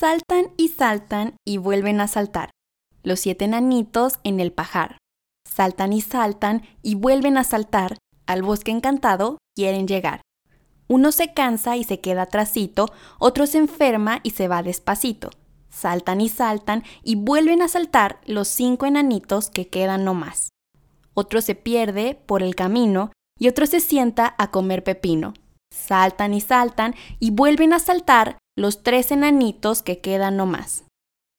Saltan y saltan y vuelven a saltar. Los siete enanitos en el pajar. Saltan y saltan y vuelven a saltar. Al bosque encantado quieren llegar. Uno se cansa y se queda atrasito, otro se enferma y se va despacito. Saltan y saltan y vuelven a saltar los cinco enanitos que quedan no más. Otro se pierde por el camino y otro se sienta a comer pepino. Saltan y saltan y vuelven a saltar los tres enanitos que quedan no más.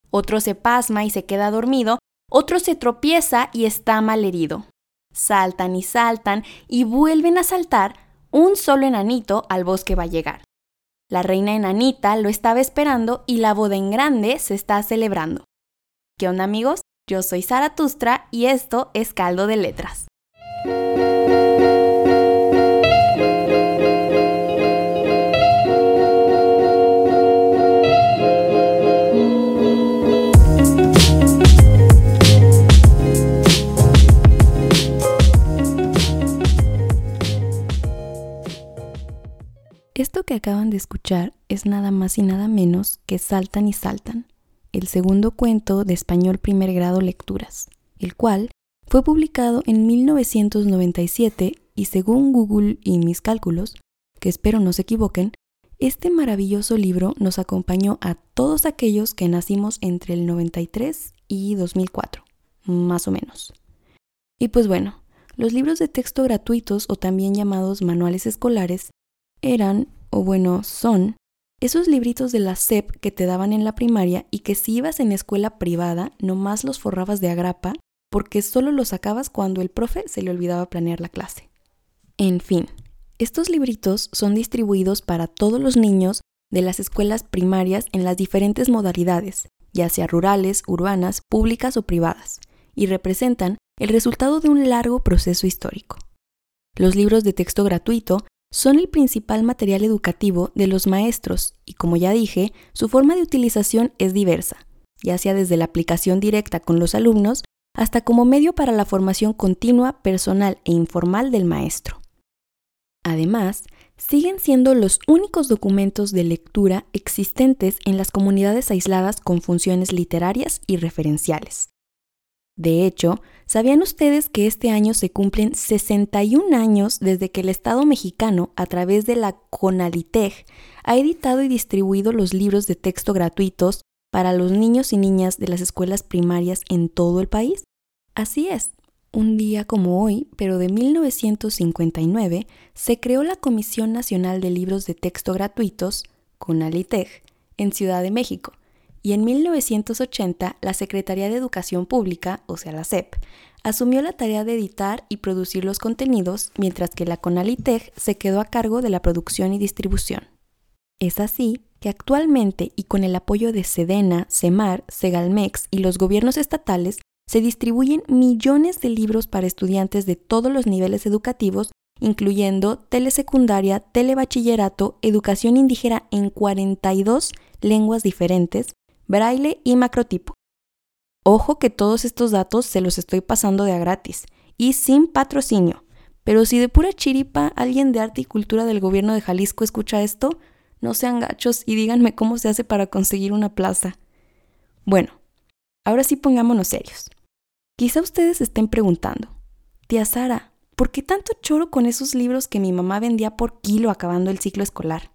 Otro se pasma y se queda dormido, otro se tropieza y está mal herido. Saltan y saltan y vuelven a saltar, un solo enanito al bosque va a llegar. La reina enanita lo estaba esperando y la boda en grande se está celebrando. ¿Qué onda amigos? Yo soy Sara Tustra y esto es Caldo de Letras. Es nada más y nada menos que Saltan y Saltan, el segundo cuento de español primer grado lecturas, el cual fue publicado en 1997 y según Google y mis cálculos, que espero no se equivoquen, este maravilloso libro nos acompañó a todos aquellos que nacimos entre el 93 y 2004, más o menos. Y pues bueno, los libros de texto gratuitos o también llamados manuales escolares eran, o bueno, son, esos libritos de la SEP que te daban en la primaria y que si ibas en escuela privada, nomás los forrabas de agrapa porque solo los sacabas cuando el profe se le olvidaba planear la clase. En fin, estos libritos son distribuidos para todos los niños de las escuelas primarias en las diferentes modalidades, ya sea rurales, urbanas, públicas o privadas, y representan el resultado de un largo proceso histórico. Los libros de texto gratuito son el principal material educativo de los maestros y como ya dije, su forma de utilización es diversa, ya sea desde la aplicación directa con los alumnos hasta como medio para la formación continua, personal e informal del maestro. Además, siguen siendo los únicos documentos de lectura existentes en las comunidades aisladas con funciones literarias y referenciales. De hecho, ¿sabían ustedes que este año se cumplen 61 años desde que el Estado mexicano, a través de la CONALITEG, ha editado y distribuido los libros de texto gratuitos para los niños y niñas de las escuelas primarias en todo el país? Así es. Un día como hoy, pero de 1959, se creó la Comisión Nacional de Libros de Texto Gratuitos, CONALITEG, en Ciudad de México, y en 1980 la Secretaría de Educación Pública, o sea la SEP, asumió la tarea de editar y producir los contenidos, mientras que la CONALITEG se quedó a cargo de la producción y distribución. Es así que actualmente y con el apoyo de Sedena, CEMAR, Segalmex y los gobiernos estatales, se distribuyen millones de libros para estudiantes de todos los niveles educativos, incluyendo telesecundaria, telebachillerato, educación indígena en 42 lenguas diferentes, braille y macrotipo. Ojo que todos estos datos se los estoy pasando de a gratis y sin patrocinio. Pero si de pura chiripa alguien de arte y cultura del gobierno de Jalisco escucha esto, no sean gachos y díganme cómo se hace para conseguir una plaza. Bueno, ahora sí pongámonos serios. Quizá ustedes estén preguntando, tía Sara, ¿por qué tanto choro con esos libros que mi mamá vendía por kilo acabando el ciclo escolar?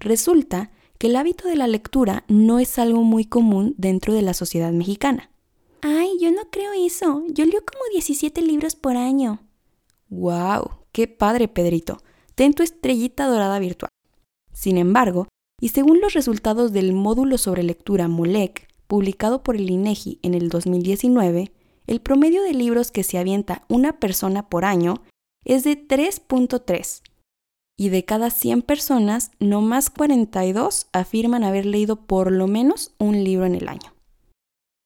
Resulta que el hábito de la lectura no es algo muy común dentro de la sociedad mexicana. Ay, yo no creo eso. Yo leo como 17 libros por año. ¡Wow! ¡Qué padre, Pedrito! Ten tu estrellita dorada virtual. Sin embargo, y según los resultados del módulo sobre lectura MOLEC, publicado por el INEGI en el 2019, el promedio de libros que se avienta una persona por año es de 3.3, y de cada 100 personas, no más 42 afirman haber leído por lo menos un libro en el año.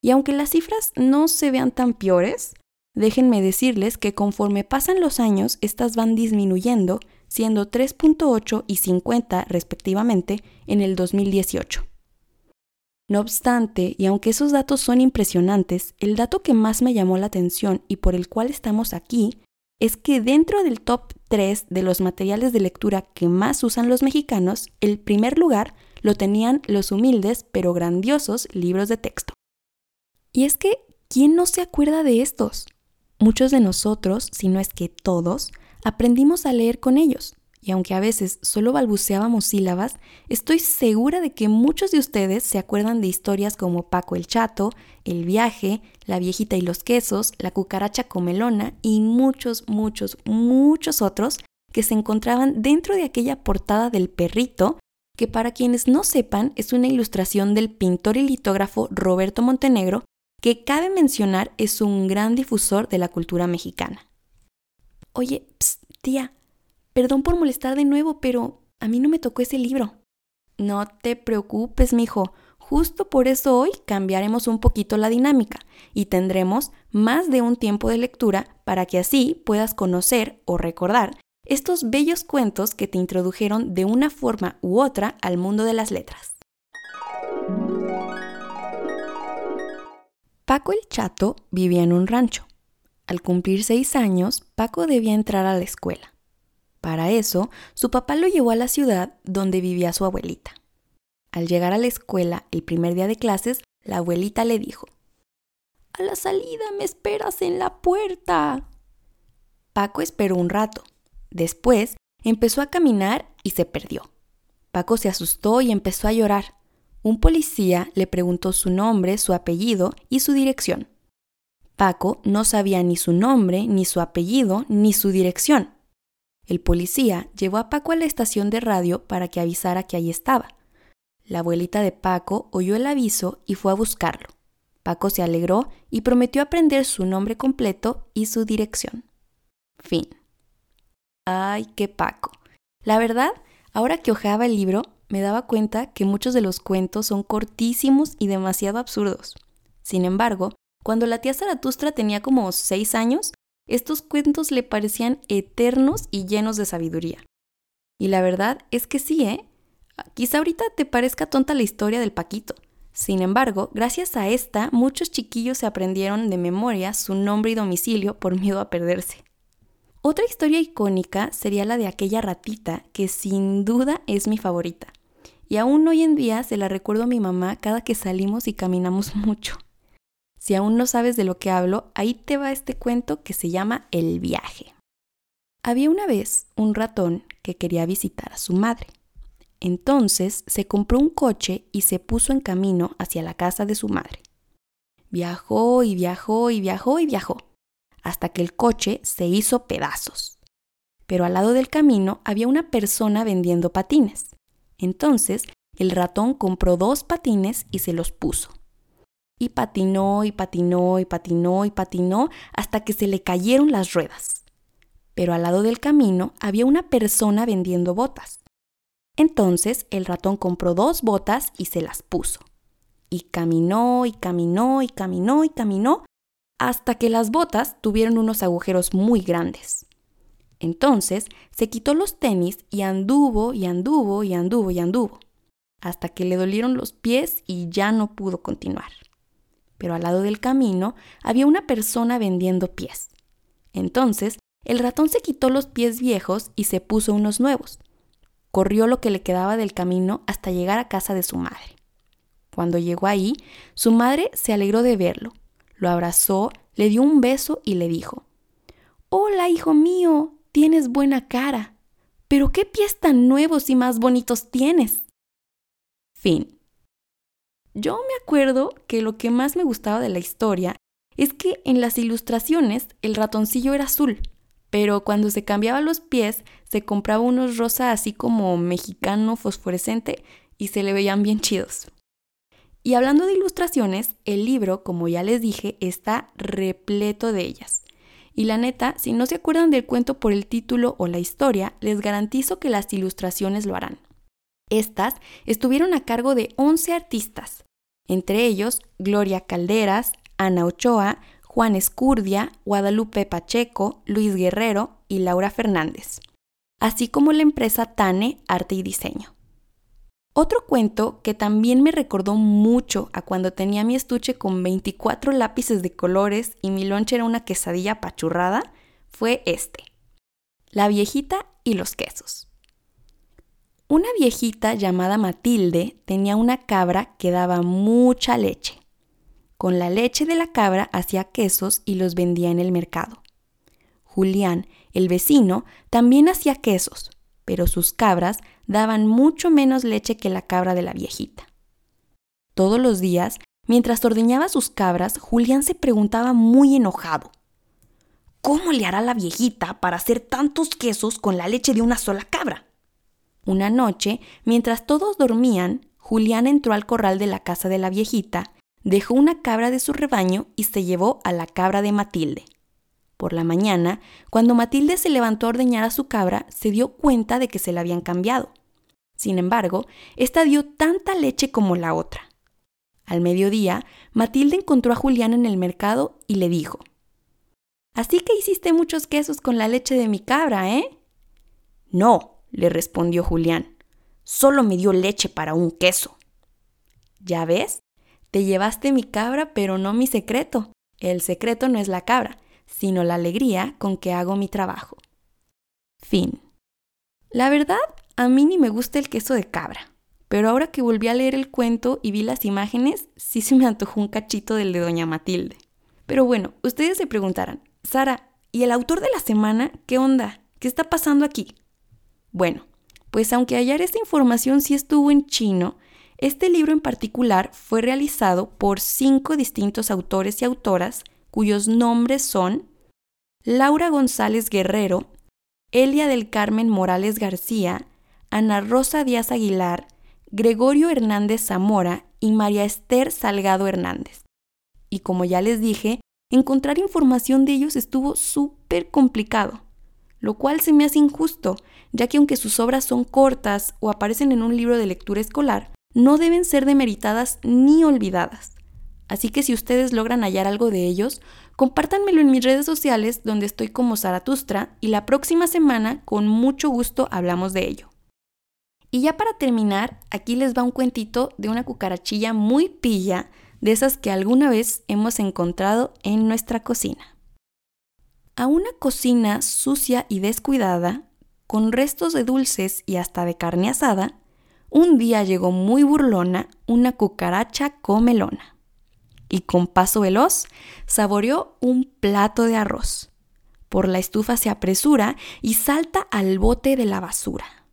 Y aunque las cifras no se vean tan peores, déjenme decirles que conforme pasan los años, estas van disminuyendo, siendo 3.8 y 50 respectivamente en el 2018. No obstante, y aunque esos datos son impresionantes, el dato que más me llamó la atención y por el cual estamos aquí es que dentro del top 3 de los materiales de lectura que más usan los mexicanos, el primer lugar lo tenían los humildes pero grandiosos libros de texto. Y es que, ¿quién no se acuerda de estos? Muchos de nosotros, si no es que todos, aprendimos a leer con ellos, y aunque a veces solo balbuceábamos sílabas, estoy segura de que muchos de ustedes se acuerdan de historias como Paco el Chato, El viaje, La viejita y los quesos, La cucaracha comelona y muchos, muchos, muchos otros que se encontraban dentro de aquella portada del perrito, que para quienes no sepan es una ilustración del pintor y litógrafo Roberto Montenegro, que cabe mencionar es un gran difusor de la cultura mexicana. Oye, tía, Perdón por molestar de nuevo, pero a mí no me tocó ese libro. No te preocupes, mijo. Justo por eso hoy cambiaremos un poquito la dinámica y tendremos más de un tiempo de lectura para que así puedas conocer o recordar estos bellos cuentos que te introdujeron de una forma u otra al mundo de las letras. Paco el Chato vivía en un rancho. Al cumplir seis años, Paco debía entrar a la escuela. Para eso, su papá lo llevó a la ciudad donde vivía su abuelita. Al llegar a la escuela el primer día de clases, la abuelita le dijo, A la salida me esperas en la puerta. Paco esperó un rato. Después empezó a caminar y se perdió. Paco se asustó y empezó a llorar. Un policía le preguntó su nombre, su apellido y su dirección. Paco no sabía ni su nombre, ni su apellido, ni su dirección. El policía llevó a Paco a la estación de radio para que avisara que ahí estaba. La abuelita de Paco oyó el aviso y fue a buscarlo. Paco se alegró y prometió aprender su nombre completo y su dirección. Fin. Ay, qué Paco. La verdad, ahora que hojeaba el libro, me daba cuenta que muchos de los cuentos son cortísimos y demasiado absurdos. Sin embargo, cuando la tía Zaratustra tenía como seis años, estos cuentos le parecían eternos y llenos de sabiduría. Y la verdad es que sí, ¿eh? Quizá ahorita te parezca tonta la historia del Paquito. Sin embargo, gracias a esta, muchos chiquillos se aprendieron de memoria su nombre y domicilio por miedo a perderse. Otra historia icónica sería la de aquella ratita, que sin duda es mi favorita. Y aún hoy en día se la recuerdo a mi mamá cada que salimos y caminamos mucho. Si aún no sabes de lo que hablo, ahí te va este cuento que se llama El viaje. Había una vez un ratón que quería visitar a su madre. Entonces se compró un coche y se puso en camino hacia la casa de su madre. Viajó y viajó y viajó y viajó, hasta que el coche se hizo pedazos. Pero al lado del camino había una persona vendiendo patines. Entonces el ratón compró dos patines y se los puso. Y patinó y patinó y patinó y patinó hasta que se le cayeron las ruedas. Pero al lado del camino había una persona vendiendo botas. Entonces el ratón compró dos botas y se las puso. Y caminó y caminó y caminó y caminó hasta que las botas tuvieron unos agujeros muy grandes. Entonces se quitó los tenis y anduvo y anduvo y anduvo y anduvo, hasta que le dolieron los pies y ya no pudo continuar pero al lado del camino había una persona vendiendo pies. Entonces, el ratón se quitó los pies viejos y se puso unos nuevos. Corrió lo que le quedaba del camino hasta llegar a casa de su madre. Cuando llegó ahí, su madre se alegró de verlo, lo abrazó, le dio un beso y le dijo, Hola, hijo mío, tienes buena cara, pero qué pies tan nuevos y más bonitos tienes. Fin. Yo me acuerdo que lo que más me gustaba de la historia es que en las ilustraciones el ratoncillo era azul, pero cuando se cambiaba los pies se compraba unos rosa así como mexicano fosforescente y se le veían bien chidos. Y hablando de ilustraciones, el libro, como ya les dije, está repleto de ellas. Y la neta, si no se acuerdan del cuento por el título o la historia, les garantizo que las ilustraciones lo harán. Estas estuvieron a cargo de 11 artistas, entre ellos Gloria Calderas, Ana Ochoa, Juan Escurdia, Guadalupe Pacheco, Luis Guerrero y Laura Fernández, así como la empresa Tane Arte y Diseño. Otro cuento que también me recordó mucho a cuando tenía mi estuche con 24 lápices de colores y mi lonche era una quesadilla pachurrada fue este, La viejita y los quesos. Una viejita llamada Matilde tenía una cabra que daba mucha leche. Con la leche de la cabra hacía quesos y los vendía en el mercado. Julián, el vecino, también hacía quesos, pero sus cabras daban mucho menos leche que la cabra de la viejita. Todos los días, mientras ordeñaba sus cabras, Julián se preguntaba muy enojado. ¿Cómo le hará la viejita para hacer tantos quesos con la leche de una sola cabra? Una noche, mientras todos dormían, Julián entró al corral de la casa de la viejita, dejó una cabra de su rebaño y se llevó a la cabra de Matilde. Por la mañana, cuando Matilde se levantó a ordeñar a su cabra, se dio cuenta de que se la habían cambiado. Sin embargo, esta dio tanta leche como la otra. Al mediodía, Matilde encontró a Julián en el mercado y le dijo, Así que hiciste muchos quesos con la leche de mi cabra, ¿eh? No, le respondió Julián. Solo me dio leche para un queso. Ya ves, te llevaste mi cabra, pero no mi secreto. El secreto no es la cabra, sino la alegría con que hago mi trabajo. Fin. La verdad, a mí ni me gusta el queso de cabra, pero ahora que volví a leer el cuento y vi las imágenes, sí se me antojó un cachito del de Doña Matilde. Pero bueno, ustedes se preguntarán, Sara, ¿y el autor de la semana qué onda? ¿Qué está pasando aquí? Bueno, pues aunque hallar esta información sí estuvo en chino, este libro en particular fue realizado por cinco distintos autores y autoras cuyos nombres son Laura González Guerrero, Elia del Carmen Morales García, Ana Rosa Díaz Aguilar, Gregorio Hernández Zamora y María Esther Salgado Hernández. Y como ya les dije, encontrar información de ellos estuvo súper complicado lo cual se me hace injusto, ya que aunque sus obras son cortas o aparecen en un libro de lectura escolar, no deben ser demeritadas ni olvidadas. Así que si ustedes logran hallar algo de ellos, compártanmelo en mis redes sociales donde estoy como Zaratustra y la próxima semana con mucho gusto hablamos de ello. Y ya para terminar, aquí les va un cuentito de una cucarachilla muy pilla, de esas que alguna vez hemos encontrado en nuestra cocina a una cocina sucia y descuidada, con restos de dulces y hasta de carne asada, un día llegó muy burlona una cucaracha comelona y con paso veloz saboreó un plato de arroz. Por la estufa se apresura y salta al bote de la basura.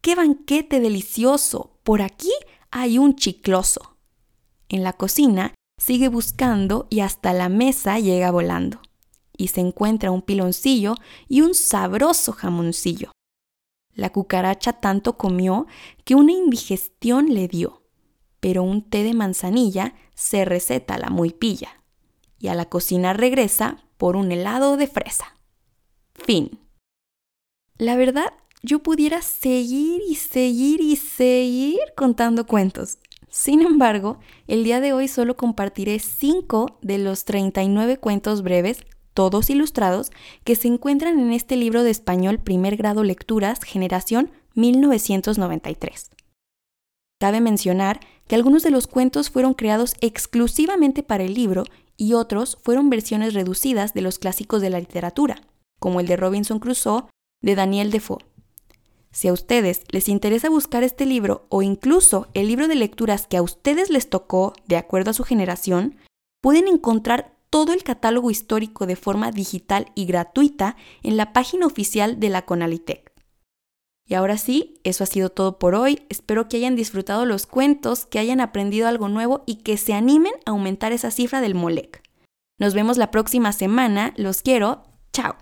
¡Qué banquete delicioso! Por aquí hay un chicloso. En la cocina sigue buscando y hasta la mesa llega volando y se encuentra un piloncillo y un sabroso jamoncillo. La cucaracha tanto comió que una indigestión le dio, pero un té de manzanilla se receta la muy pilla, y a la cocina regresa por un helado de fresa. Fin. La verdad, yo pudiera seguir y seguir y seguir contando cuentos. Sin embargo, el día de hoy solo compartiré 5 de los 39 cuentos breves todos ilustrados, que se encuentran en este libro de español primer grado lecturas generación 1993. Cabe mencionar que algunos de los cuentos fueron creados exclusivamente para el libro y otros fueron versiones reducidas de los clásicos de la literatura, como el de Robinson Crusoe de Daniel Defoe. Si a ustedes les interesa buscar este libro o incluso el libro de lecturas que a ustedes les tocó de acuerdo a su generación, pueden encontrar todo el catálogo histórico de forma digital y gratuita en la página oficial de la Conalitec. Y ahora sí, eso ha sido todo por hoy. Espero que hayan disfrutado los cuentos, que hayan aprendido algo nuevo y que se animen a aumentar esa cifra del MOLEC. Nos vemos la próxima semana. Los quiero. Chao.